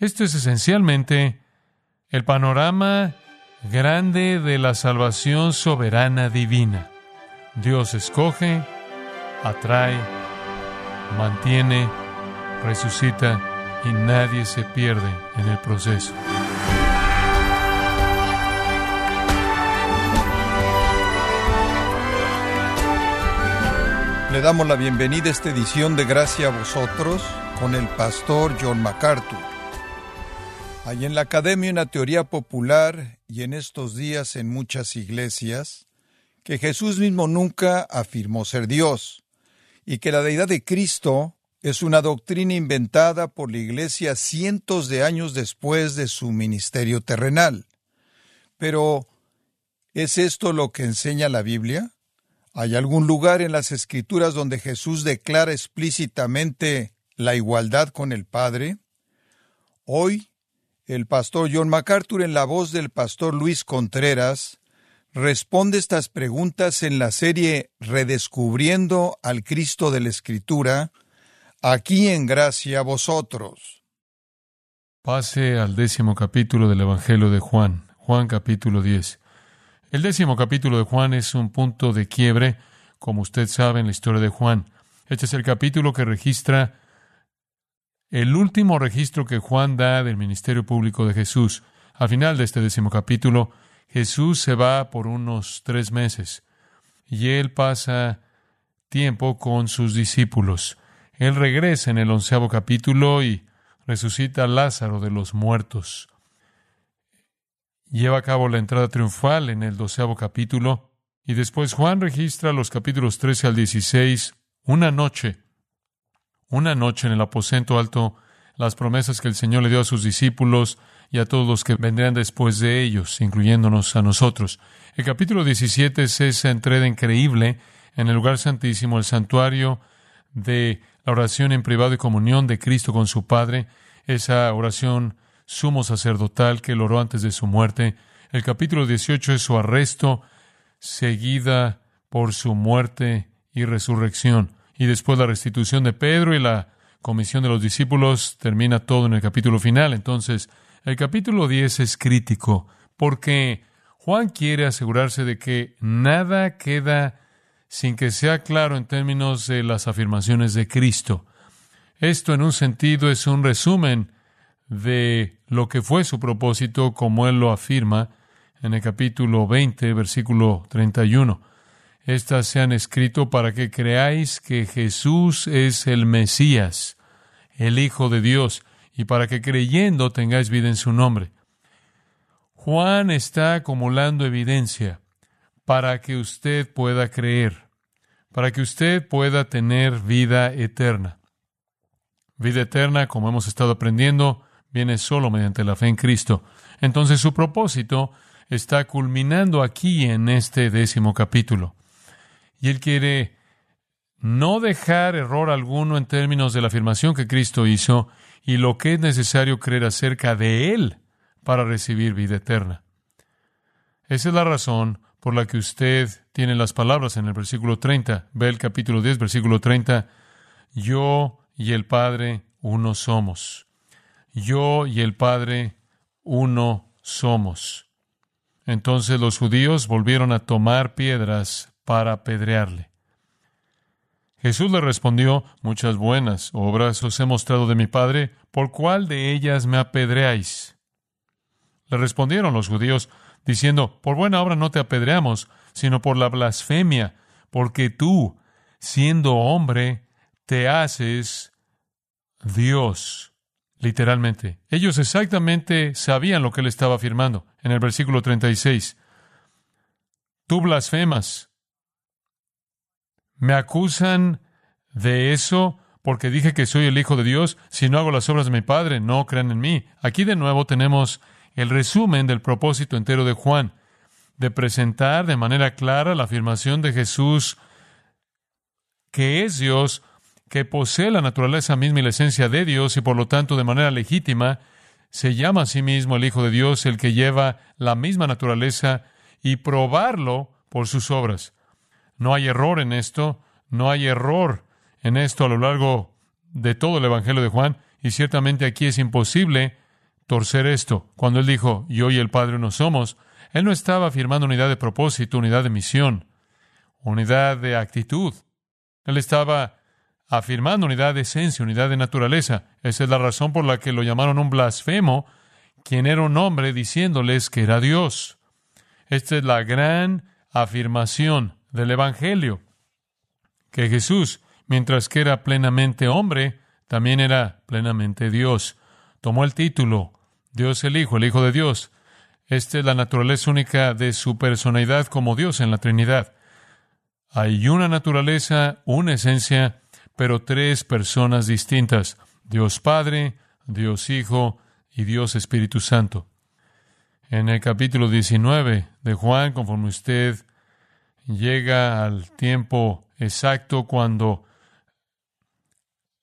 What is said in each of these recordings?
Esto es esencialmente el panorama grande de la salvación soberana divina. Dios escoge, atrae, mantiene, resucita y nadie se pierde en el proceso. Le damos la bienvenida a esta edición de Gracia a vosotros con el pastor John MacArthur. Hay en la academia una teoría popular y en estos días en muchas iglesias que Jesús mismo nunca afirmó ser Dios y que la deidad de Cristo es una doctrina inventada por la Iglesia cientos de años después de su ministerio terrenal. Pero, ¿es esto lo que enseña la Biblia? ¿Hay algún lugar en las Escrituras donde Jesús declara explícitamente la igualdad con el Padre? Hoy, el pastor John MacArthur, en la voz del pastor Luis Contreras, responde estas preguntas en la serie Redescubriendo al Cristo de la Escritura, aquí en gracia a vosotros. Pase al décimo capítulo del Evangelio de Juan, Juan capítulo 10. El décimo capítulo de Juan es un punto de quiebre, como usted sabe en la historia de Juan. Este es el capítulo que registra el último registro que Juan da del ministerio público de Jesús. Al final de este décimo capítulo, Jesús se va por unos tres meses y él pasa tiempo con sus discípulos. Él regresa en el onceavo capítulo y resucita a Lázaro de los muertos. Lleva a cabo la entrada triunfal en el doceavo capítulo y después Juan registra los capítulos 13 al 16 una noche, una noche en el aposento alto, las promesas que el Señor le dio a sus discípulos y a todos los que vendrían después de ellos, incluyéndonos a nosotros. El capítulo 17 es esa entrega increíble en el lugar santísimo, el santuario de la oración en privado y comunión de Cristo con su Padre, esa oración sumo sacerdotal que él oró antes de su muerte. El capítulo 18 es su arresto, seguida por su muerte y resurrección. Y después la restitución de Pedro y la comisión de los discípulos termina todo en el capítulo final. Entonces, el capítulo 10 es crítico porque Juan quiere asegurarse de que nada queda sin que sea claro en términos de las afirmaciones de Cristo. Esto en un sentido es un resumen de lo que fue su propósito como él lo afirma en el capítulo 20, versículo 31. Estas se han escrito para que creáis que Jesús es el Mesías, el Hijo de Dios, y para que creyendo tengáis vida en su nombre. Juan está acumulando evidencia para que usted pueda creer, para que usted pueda tener vida eterna. Vida eterna, como hemos estado aprendiendo, viene solo mediante la fe en Cristo. Entonces su propósito está culminando aquí en este décimo capítulo. Y él quiere no dejar error alguno en términos de la afirmación que Cristo hizo y lo que es necesario creer acerca de Él para recibir vida eterna. Esa es la razón por la que usted tiene las palabras en el versículo 30. Ve el capítulo 10, versículo 30. Yo y el Padre uno somos. Yo y el Padre uno somos. Entonces los judíos volvieron a tomar piedras para apedrearle. Jesús le respondió, Muchas buenas obras os he mostrado de mi Padre, ¿por cuál de ellas me apedreáis? Le respondieron los judíos, diciendo, Por buena obra no te apedreamos, sino por la blasfemia, porque tú, siendo hombre, te haces Dios. Literalmente. Ellos exactamente sabían lo que él estaba afirmando en el versículo 36. Tú blasfemas. Me acusan de eso porque dije que soy el Hijo de Dios. Si no hago las obras de mi Padre, no crean en mí. Aquí de nuevo tenemos el resumen del propósito entero de Juan, de presentar de manera clara la afirmación de Jesús que es Dios, que posee la naturaleza misma y la esencia de Dios y por lo tanto de manera legítima se llama a sí mismo el Hijo de Dios, el que lleva la misma naturaleza y probarlo por sus obras. No hay error en esto, no hay error en esto a lo largo de todo el Evangelio de Juan y ciertamente aquí es imposible torcer esto. Cuando él dijo, yo y el Padre no somos, él no estaba afirmando unidad de propósito, unidad de misión, unidad de actitud. Él estaba afirmando unidad de esencia, unidad de naturaleza. Esa es la razón por la que lo llamaron un blasfemo, quien era un hombre diciéndoles que era Dios. Esta es la gran afirmación del Evangelio, que Jesús, mientras que era plenamente hombre, también era plenamente Dios. Tomó el título Dios el Hijo, el Hijo de Dios. Esta es la naturaleza única de su personalidad como Dios en la Trinidad. Hay una naturaleza, una esencia, pero tres personas distintas. Dios Padre, Dios Hijo y Dios Espíritu Santo. En el capítulo 19 de Juan, conforme usted llega al tiempo exacto cuando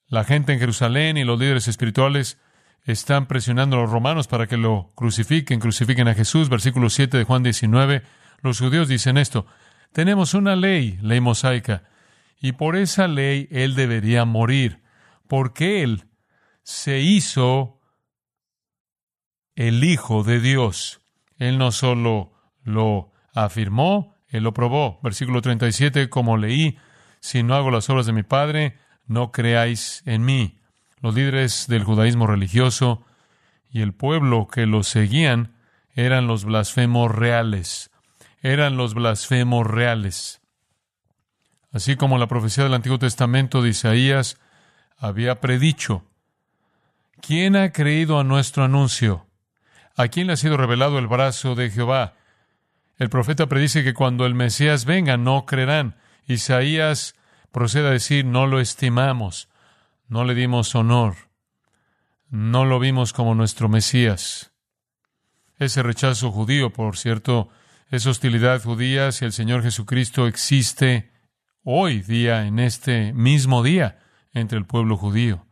la gente en Jerusalén y los líderes espirituales están presionando a los romanos para que lo crucifiquen, crucifiquen a Jesús. Versículo 7 de Juan 19. Los judíos dicen esto. Tenemos una ley, ley mosaica, y por esa ley él debería morir, porque él se hizo el Hijo de Dios. Él no solo lo afirmó, él lo probó. Versículo 37, como leí, si no hago las obras de mi Padre, no creáis en mí los líderes del judaísmo religioso y el pueblo que los seguían eran los blasfemos reales, eran los blasfemos reales. Así como la profecía del Antiguo Testamento de Isaías había predicho, ¿quién ha creído a nuestro anuncio? ¿A quién le ha sido revelado el brazo de Jehová? El profeta predice que cuando el Mesías venga no creerán. Isaías procede a decir, no lo estimamos no le dimos honor, no lo vimos como nuestro Mesías. Ese rechazo judío, por cierto, esa hostilidad judía hacia el Señor Jesucristo existe hoy día, en este mismo día, entre el pueblo judío.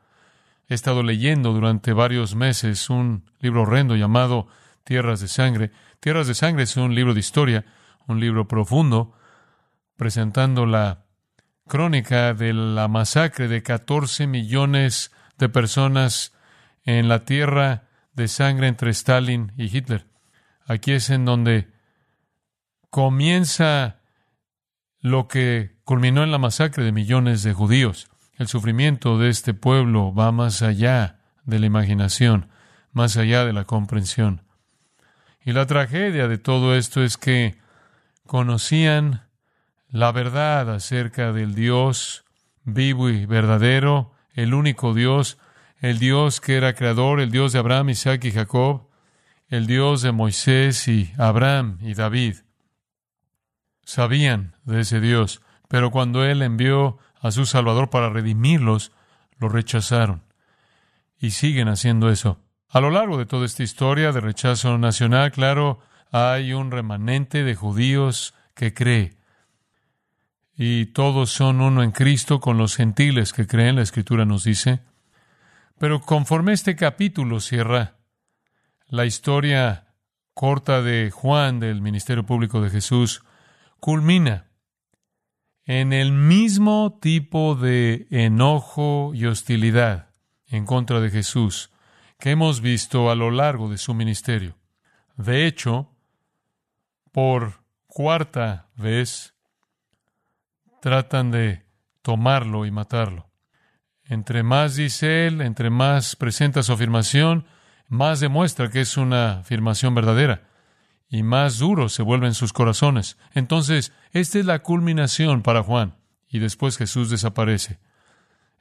He estado leyendo durante varios meses un libro horrendo llamado Tierras de Sangre. Tierras de Sangre es un libro de historia, un libro profundo, presentando la crónica de la masacre de 14 millones de personas en la tierra de sangre entre Stalin y Hitler. Aquí es en donde comienza lo que culminó en la masacre de millones de judíos. El sufrimiento de este pueblo va más allá de la imaginación, más allá de la comprensión. Y la tragedia de todo esto es que conocían la verdad acerca del Dios vivo y verdadero, el único Dios, el Dios que era creador, el Dios de Abraham, Isaac y Jacob, el Dios de Moisés y Abraham y David. Sabían de ese Dios, pero cuando Él envió a su Salvador para redimirlos, lo rechazaron. Y siguen haciendo eso. A lo largo de toda esta historia de rechazo nacional, claro, hay un remanente de judíos que cree y todos son uno en Cristo con los gentiles que creen, la Escritura nos dice. Pero conforme este capítulo cierra la historia corta de Juan del ministerio público de Jesús, culmina en el mismo tipo de enojo y hostilidad en contra de Jesús que hemos visto a lo largo de su ministerio. De hecho, por cuarta vez, tratan de tomarlo y matarlo. Entre más dice él, entre más presenta su afirmación, más demuestra que es una afirmación verdadera y más duros se vuelven sus corazones. Entonces, esta es la culminación para Juan y después Jesús desaparece.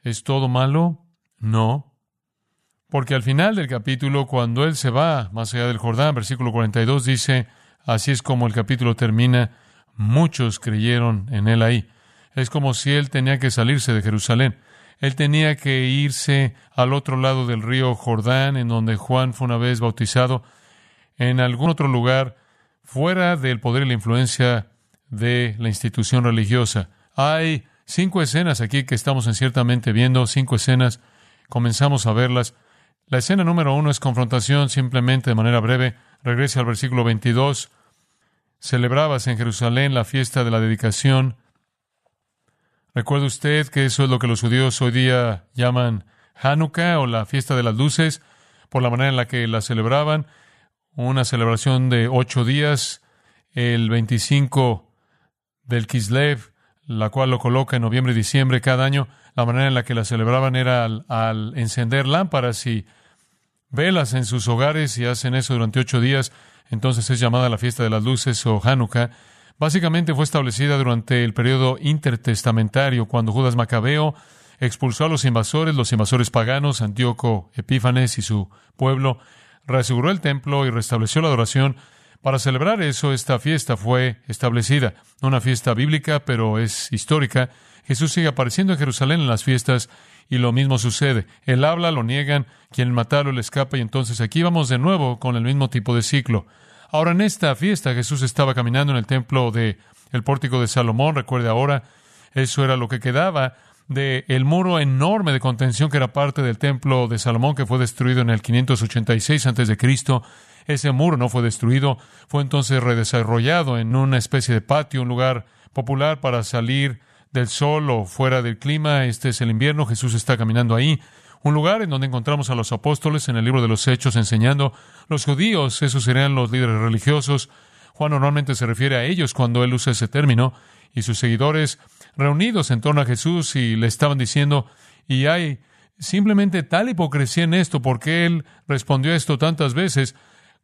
¿Es todo malo? No. Porque al final del capítulo, cuando él se va más allá del Jordán, versículo 42 dice, así es como el capítulo termina, muchos creyeron en él ahí. Es como si él tenía que salirse de Jerusalén. Él tenía que irse al otro lado del río Jordán, en donde Juan fue una vez bautizado, en algún otro lugar, fuera del poder y la influencia de la institución religiosa. Hay cinco escenas aquí que estamos ciertamente viendo, cinco escenas, comenzamos a verlas. La escena número uno es confrontación, simplemente de manera breve. Regrese al versículo 22. Celebrabas en Jerusalén la fiesta de la dedicación ¿Recuerda usted que eso es lo que los judíos hoy día llaman Hanukkah o la fiesta de las luces? por la manera en la que la celebraban, una celebración de ocho días, el 25 del Kislev, la cual lo coloca en noviembre y diciembre cada año. La manera en la que la celebraban era al, encender lámparas y velas en sus hogares y hacen eso durante ocho días. Entonces es llamada la fiesta de las luces o Hanukkah. Básicamente fue establecida durante el periodo intertestamentario, cuando Judas Macabeo expulsó a los invasores, los invasores paganos, Antíoco Epífanes y su pueblo, reaseguró el templo y restableció la adoración. Para celebrar eso, esta fiesta fue establecida. Una fiesta bíblica, pero es histórica. Jesús sigue apareciendo en Jerusalén en las fiestas y lo mismo sucede. Él habla, lo niegan, quien matarlo le escapa y entonces aquí vamos de nuevo con el mismo tipo de ciclo. Ahora en esta fiesta Jesús estaba caminando en el templo de el pórtico de Salomón, recuerde ahora, eso era lo que quedaba de el muro enorme de contención que era parte del templo de Salomón que fue destruido en el 586 antes de Cristo. Ese muro no fue destruido, fue entonces redesarrollado en una especie de patio, un lugar popular para salir del sol o fuera del clima. Este es el invierno, Jesús está caminando ahí un lugar en donde encontramos a los apóstoles en el libro de los Hechos enseñando. Los judíos, esos serían los líderes religiosos. Juan normalmente se refiere a ellos cuando él usa ese término, y sus seguidores reunidos en torno a Jesús y le estaban diciendo, y hay simplemente tal hipocresía en esto, porque él respondió a esto tantas veces.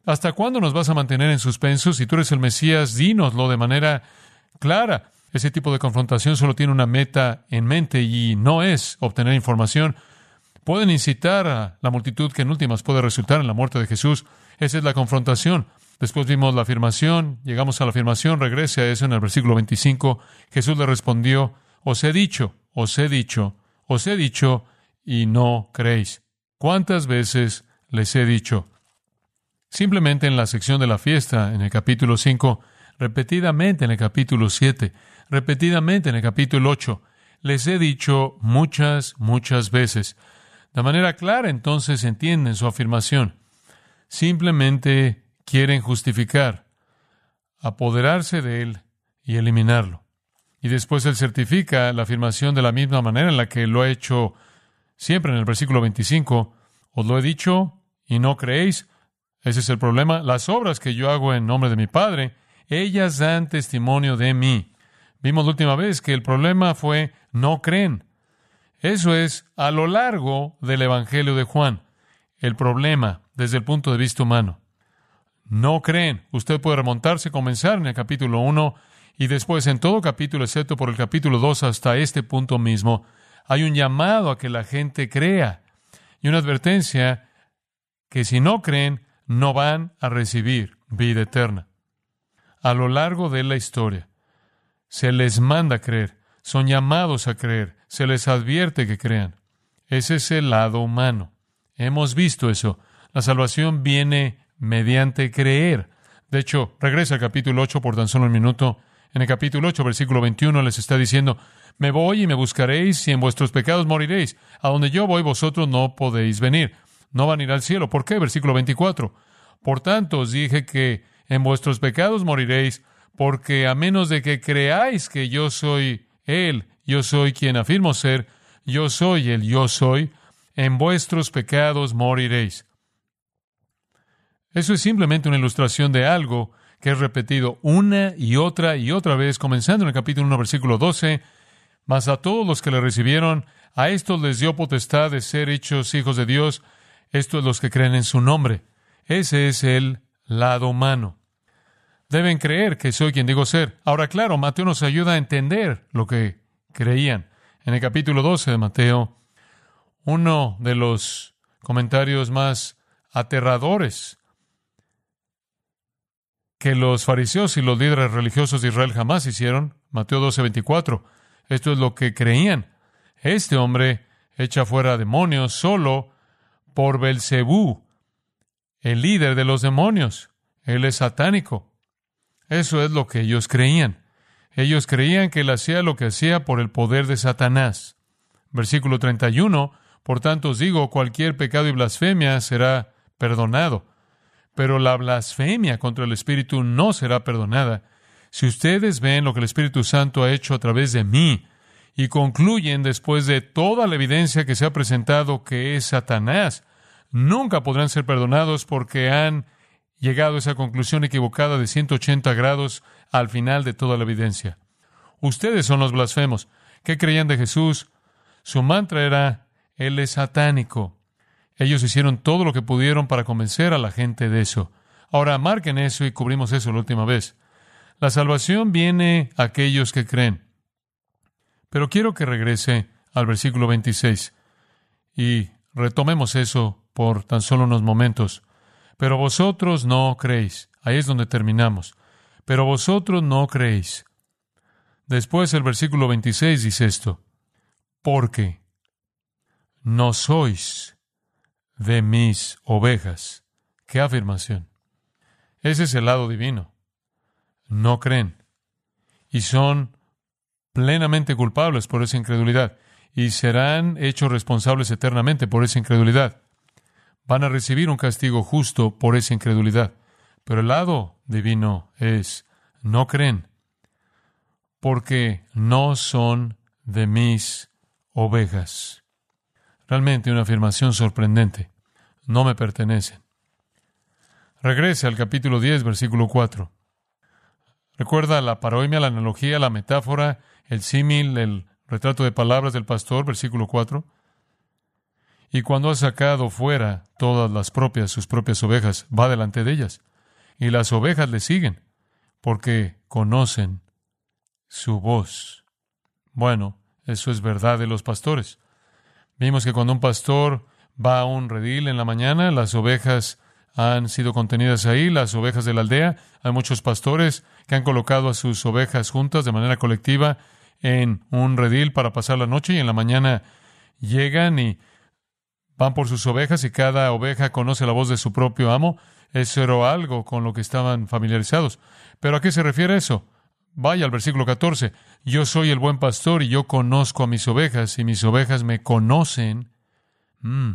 ¿Hasta cuándo nos vas a mantener en suspenso? Si tú eres el Mesías, dínoslo de manera clara. Ese tipo de confrontación solo tiene una meta en mente y no es obtener información pueden incitar a la multitud que en últimas puede resultar en la muerte de Jesús. Esa es la confrontación. Después vimos la afirmación, llegamos a la afirmación, regrese a eso en el versículo 25. Jesús le respondió, os he dicho, os he dicho, os he dicho, y no creéis. ¿Cuántas veces les he dicho? Simplemente en la sección de la fiesta, en el capítulo 5, repetidamente en el capítulo 7, repetidamente en el capítulo 8, les he dicho muchas, muchas veces. De manera clara, entonces entienden su afirmación. Simplemente quieren justificar, apoderarse de él y eliminarlo. Y después él certifica la afirmación de la misma manera en la que lo ha hecho siempre en el versículo 25. Os lo he dicho y no creéis. Ese es el problema. Las obras que yo hago en nombre de mi Padre, ellas dan testimonio de mí. Vimos la última vez que el problema fue no creen. Eso es a lo largo del Evangelio de Juan. El problema desde el punto de vista humano. No creen. Usted puede remontarse, comenzar en el capítulo 1 y después en todo capítulo, excepto por el capítulo 2 hasta este punto mismo, hay un llamado a que la gente crea y una advertencia que si no creen, no van a recibir vida eterna. A lo largo de la historia, se les manda a creer son llamados a creer, se les advierte que crean. Ese es el lado humano. Hemos visto eso. La salvación viene mediante creer. De hecho, regresa al capítulo 8 por tan solo un minuto. En el capítulo 8, versículo 21, les está diciendo, me voy y me buscaréis y en vuestros pecados moriréis. A donde yo voy vosotros no podéis venir. No van a ir al cielo. ¿Por qué? Versículo 24. Por tanto os dije que en vuestros pecados moriréis, porque a menos de que creáis que yo soy él, yo soy quien afirmo ser, yo soy el yo soy, en vuestros pecados moriréis. Eso es simplemente una ilustración de algo que es repetido una y otra y otra vez, comenzando en el capítulo 1, versículo 12, mas a todos los que le recibieron, a estos les dio potestad de ser hechos hijos de Dios, estos los que creen en su nombre. Ese es el lado humano. Deben creer que soy quien digo ser. Ahora, claro, Mateo nos ayuda a entender lo que creían. En el capítulo 12 de Mateo, uno de los comentarios más aterradores que los fariseos y los líderes religiosos de Israel jamás hicieron, Mateo 12, 24. Esto es lo que creían. Este hombre echa fuera demonios solo por Belcebú, el líder de los demonios. Él es satánico. Eso es lo que ellos creían. Ellos creían que él hacía lo que hacía por el poder de Satanás. Versículo 31. Por tanto os digo, cualquier pecado y blasfemia será perdonado, pero la blasfemia contra el Espíritu no será perdonada. Si ustedes ven lo que el Espíritu Santo ha hecho a través de mí y concluyen después de toda la evidencia que se ha presentado que es Satanás, nunca podrán ser perdonados porque han llegado a esa conclusión equivocada de 180 grados al final de toda la evidencia. Ustedes son los blasfemos. ¿Qué creían de Jesús? Su mantra era, Él es satánico. Ellos hicieron todo lo que pudieron para convencer a la gente de eso. Ahora, marquen eso y cubrimos eso la última vez. La salvación viene a aquellos que creen. Pero quiero que regrese al versículo 26 y retomemos eso por tan solo unos momentos. Pero vosotros no creéis. Ahí es donde terminamos. Pero vosotros no creéis. Después el versículo 26 dice esto. Porque no sois de mis ovejas. ¿Qué afirmación? Ese es el lado divino. No creen. Y son plenamente culpables por esa incredulidad. Y serán hechos responsables eternamente por esa incredulidad van a recibir un castigo justo por esa incredulidad. Pero el lado divino es, no creen, porque no son de mis ovejas. Realmente una afirmación sorprendente. No me pertenecen. Regrese al capítulo 10, versículo 4. Recuerda la paroimia, la analogía, la metáfora, el símil, el retrato de palabras del pastor, versículo 4. Y cuando ha sacado fuera todas las propias, sus propias ovejas, va delante de ellas. Y las ovejas le siguen, porque conocen su voz. Bueno, eso es verdad de los pastores. Vimos que cuando un pastor va a un redil en la mañana, las ovejas han sido contenidas ahí, las ovejas de la aldea. Hay muchos pastores que han colocado a sus ovejas juntas de manera colectiva en un redil para pasar la noche y en la mañana llegan y van por sus ovejas y cada oveja conoce la voz de su propio amo. Eso era algo con lo que estaban familiarizados. ¿Pero a qué se refiere eso? Vaya al versículo 14. Yo soy el buen pastor y yo conozco a mis ovejas y mis ovejas me conocen. Mm,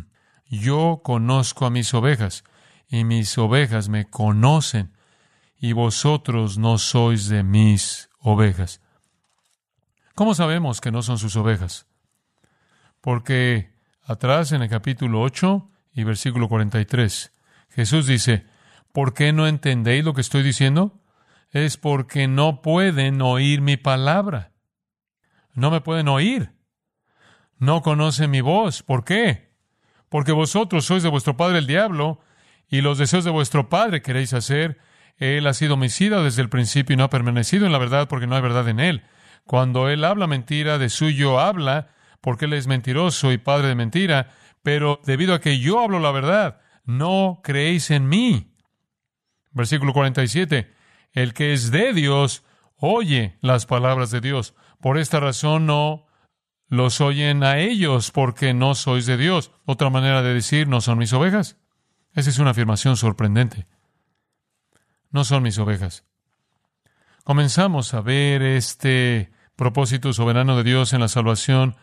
yo conozco a mis ovejas y mis ovejas me conocen y vosotros no sois de mis ovejas. ¿Cómo sabemos que no son sus ovejas? Porque atrás en el capítulo 8 y versículo 43. Jesús dice, ¿por qué no entendéis lo que estoy diciendo? Es porque no pueden oír mi palabra. No me pueden oír. No conocen mi voz. ¿Por qué? Porque vosotros sois de vuestro padre el diablo y los deseos de vuestro padre queréis hacer. Él ha sido homicida desde el principio y no ha permanecido en la verdad porque no hay verdad en él. Cuando él habla mentira, de suyo habla, porque él es mentiroso y padre de mentira, pero debido a que yo hablo la verdad, no creéis en mí. Versículo 47. El que es de Dios oye las palabras de Dios. Por esta razón no los oyen a ellos porque no sois de Dios. Otra manera de decir, no son mis ovejas. Esa es una afirmación sorprendente. No son mis ovejas. Comenzamos a ver este propósito soberano de Dios en la salvación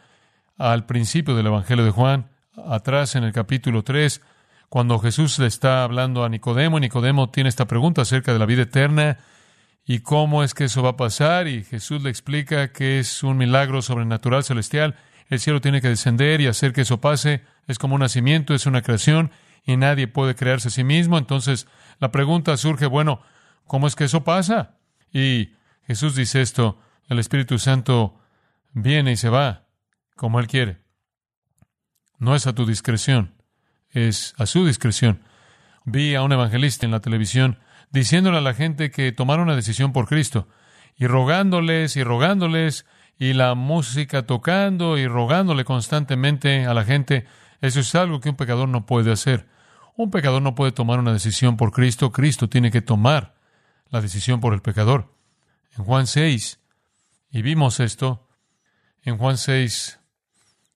al principio del Evangelio de Juan, atrás en el capítulo 3, cuando Jesús le está hablando a Nicodemo, Nicodemo tiene esta pregunta acerca de la vida eterna y cómo es que eso va a pasar, y Jesús le explica que es un milagro sobrenatural celestial, el cielo tiene que descender y hacer que eso pase, es como un nacimiento, es una creación, y nadie puede crearse a sí mismo, entonces la pregunta surge, bueno, ¿cómo es que eso pasa? Y Jesús dice esto, el Espíritu Santo viene y se va, como Él quiere. No es a tu discreción, es a su discreción. Vi a un evangelista en la televisión diciéndole a la gente que tomara una decisión por Cristo y rogándoles y rogándoles y la música tocando y rogándole constantemente a la gente. Eso es algo que un pecador no puede hacer. Un pecador no puede tomar una decisión por Cristo. Cristo tiene que tomar la decisión por el pecador. En Juan 6, y vimos esto, en Juan 6,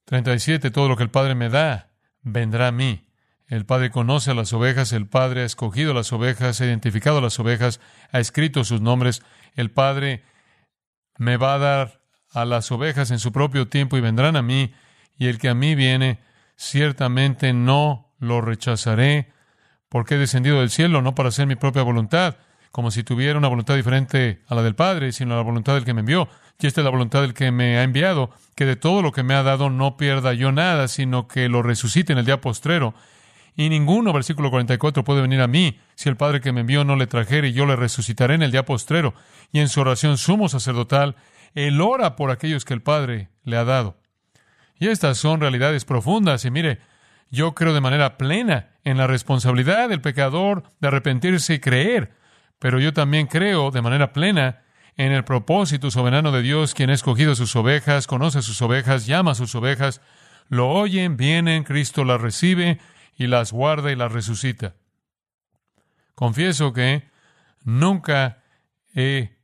37. Todo lo que el Padre me da vendrá a mí. El Padre conoce a las ovejas, el Padre ha escogido las ovejas, ha identificado a las ovejas, ha escrito sus nombres. El Padre me va a dar a las ovejas en su propio tiempo y vendrán a mí, y el que a mí viene, ciertamente no lo rechazaré, porque he descendido del cielo no para hacer mi propia voluntad, como si tuviera una voluntad diferente a la del Padre, sino la voluntad del que me envió. Y esta es la voluntad del que me ha enviado, que de todo lo que me ha dado no pierda yo nada, sino que lo resucite en el día postrero. Y ninguno, versículo 44, puede venir a mí si el Padre que me envió no le trajere y yo le resucitaré en el día postrero. Y en su oración sumo sacerdotal, él ora por aquellos que el Padre le ha dado. Y estas son realidades profundas. Y mire, yo creo de manera plena en la responsabilidad del pecador de arrepentirse y creer. Pero yo también creo de manera plena en el propósito soberano de Dios, quien ha escogido sus ovejas, conoce sus ovejas, llama a sus ovejas, lo oyen, vienen, Cristo las recibe y las guarda y las resucita. Confieso que nunca he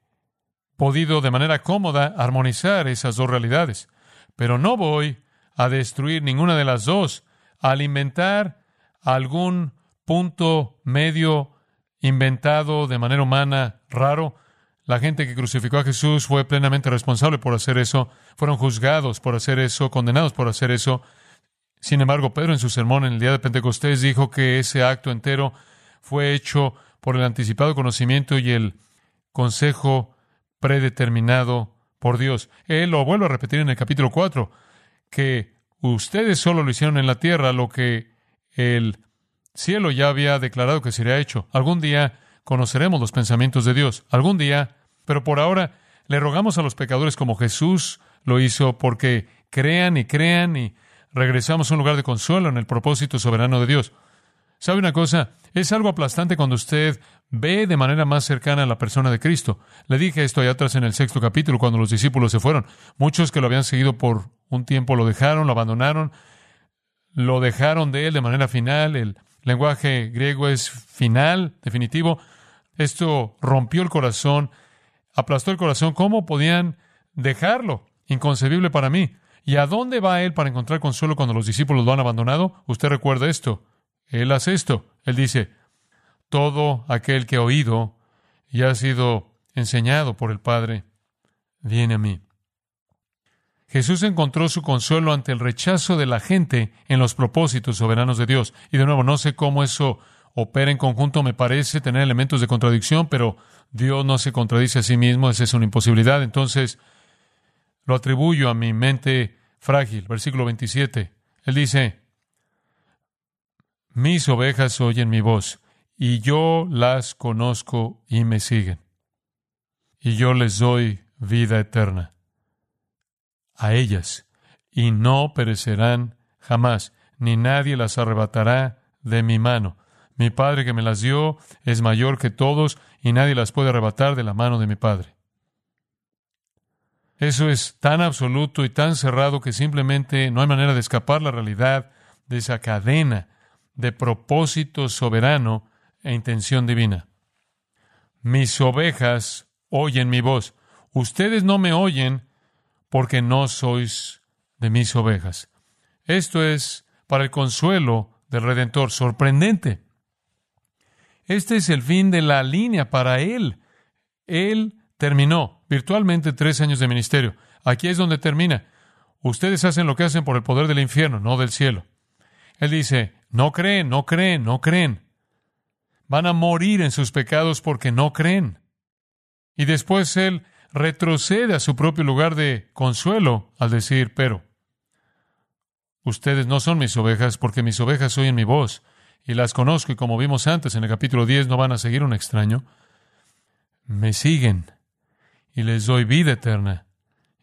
podido de manera cómoda armonizar esas dos realidades, pero no voy a destruir ninguna de las dos al inventar algún punto medio inventado de manera humana raro la gente que crucificó a Jesús fue plenamente responsable por hacer eso, fueron juzgados por hacer eso, condenados por hacer eso. Sin embargo, Pedro en su sermón en el día de Pentecostés dijo que ese acto entero fue hecho por el anticipado conocimiento y el consejo predeterminado por Dios. Él lo vuelve a repetir en el capítulo 4, que ustedes solo lo hicieron en la tierra lo que el cielo ya había declarado que sería hecho. Algún día conoceremos los pensamientos de Dios. Algún día, pero por ahora le rogamos a los pecadores como Jesús lo hizo porque crean y crean y regresamos a un lugar de consuelo en el propósito soberano de Dios. ¿Sabe una cosa? Es algo aplastante cuando usted ve de manera más cercana a la persona de Cristo. Le dije esto allá atrás en el sexto capítulo, cuando los discípulos se fueron. Muchos que lo habían seguido por un tiempo lo dejaron, lo abandonaron, lo dejaron de él de manera final. El lenguaje griego es final, definitivo. Esto rompió el corazón, aplastó el corazón. ¿Cómo podían dejarlo? Inconcebible para mí. ¿Y a dónde va él para encontrar consuelo cuando los discípulos lo han abandonado? Usted recuerda esto. Él hace esto. Él dice, todo aquel que ha oído y ha sido enseñado por el Padre, viene a mí. Jesús encontró su consuelo ante el rechazo de la gente en los propósitos soberanos de Dios. Y de nuevo, no sé cómo eso opera en conjunto me parece tener elementos de contradicción, pero Dios no se contradice a sí mismo, esa es una imposibilidad. Entonces, lo atribuyo a mi mente frágil. Versículo 27. Él dice, mis ovejas oyen mi voz, y yo las conozco y me siguen. Y yo les doy vida eterna a ellas, y no perecerán jamás, ni nadie las arrebatará de mi mano. Mi Padre que me las dio es mayor que todos y nadie las puede arrebatar de la mano de mi Padre. Eso es tan absoluto y tan cerrado que simplemente no hay manera de escapar la realidad de esa cadena de propósito soberano e intención divina. Mis ovejas oyen mi voz. Ustedes no me oyen porque no sois de mis ovejas. Esto es para el consuelo del Redentor sorprendente. Este es el fin de la línea para él. Él terminó virtualmente tres años de ministerio. Aquí es donde termina. Ustedes hacen lo que hacen por el poder del infierno, no del cielo. Él dice, no creen, no creen, no creen. Van a morir en sus pecados porque no creen. Y después él retrocede a su propio lugar de consuelo al decir, pero ustedes no son mis ovejas porque mis ovejas oyen mi voz y las conozco y como vimos antes en el capítulo 10 no van a seguir un extraño, me siguen y les doy vida eterna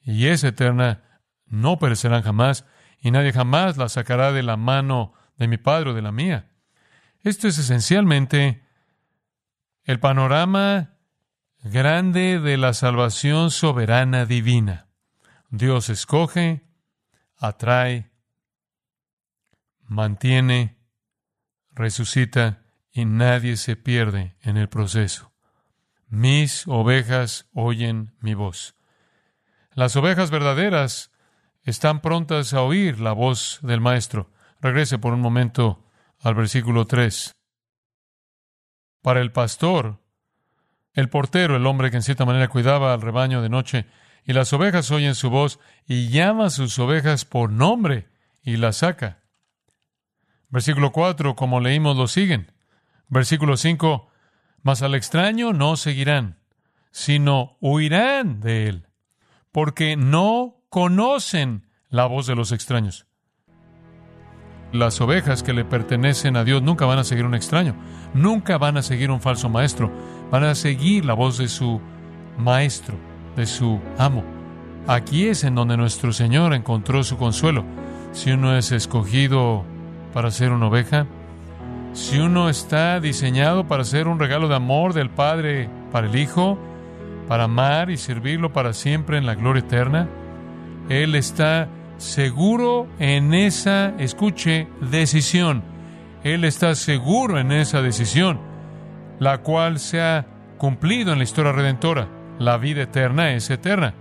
y esa eterna no perecerán jamás y nadie jamás la sacará de la mano de mi Padre o de la mía. Esto es esencialmente el panorama grande de la salvación soberana divina. Dios escoge, atrae, mantiene, resucita y nadie se pierde en el proceso. Mis ovejas oyen mi voz. Las ovejas verdaderas están prontas a oír la voz del Maestro. Regrese por un momento al versículo 3. Para el pastor, el portero, el hombre que en cierta manera cuidaba al rebaño de noche, y las ovejas oyen su voz y llama a sus ovejas por nombre y las saca. Versículo 4, como leímos, lo siguen. Versículo 5, mas al extraño no seguirán, sino huirán de él, porque no conocen la voz de los extraños. Las ovejas que le pertenecen a Dios nunca van a seguir un extraño, nunca van a seguir un falso maestro, van a seguir la voz de su maestro, de su amo. Aquí es en donde nuestro Señor encontró su consuelo. Si uno es escogido para ser una oveja, si uno está diseñado para ser un regalo de amor del Padre para el Hijo, para amar y servirlo para siempre en la gloria eterna, Él está seguro en esa, escuche, decisión. Él está seguro en esa decisión, la cual se ha cumplido en la historia redentora. La vida eterna es eterna.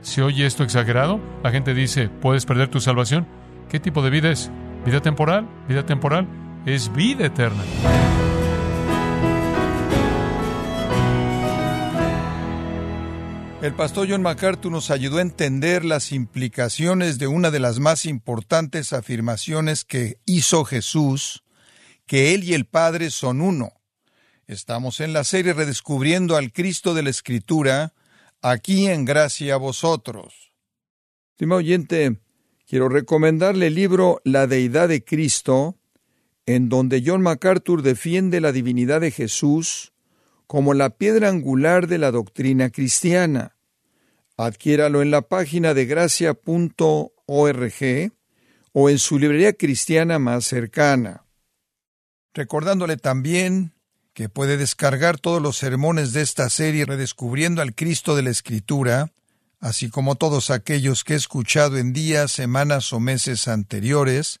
¿Se oye esto exagerado? La gente dice, ¿puedes perder tu salvación? ¿Qué tipo de vida es? ¿Vida temporal? ¿Vida temporal? Es vida eterna. El pastor John MacArthur nos ayudó a entender las implicaciones de una de las más importantes afirmaciones que hizo Jesús, que Él y el Padre son uno. Estamos en la serie Redescubriendo al Cristo de la Escritura, aquí en Gracia a vosotros. Estimado oyente, quiero recomendarle el libro La Deidad de Cristo, en donde John MacArthur defiende la divinidad de Jesús como la piedra angular de la doctrina cristiana. Adquiéralo en la página de gracia.org o en su librería cristiana más cercana. Recordándole también que puede descargar todos los sermones de esta serie redescubriendo al Cristo de la Escritura, así como todos aquellos que he escuchado en días, semanas o meses anteriores,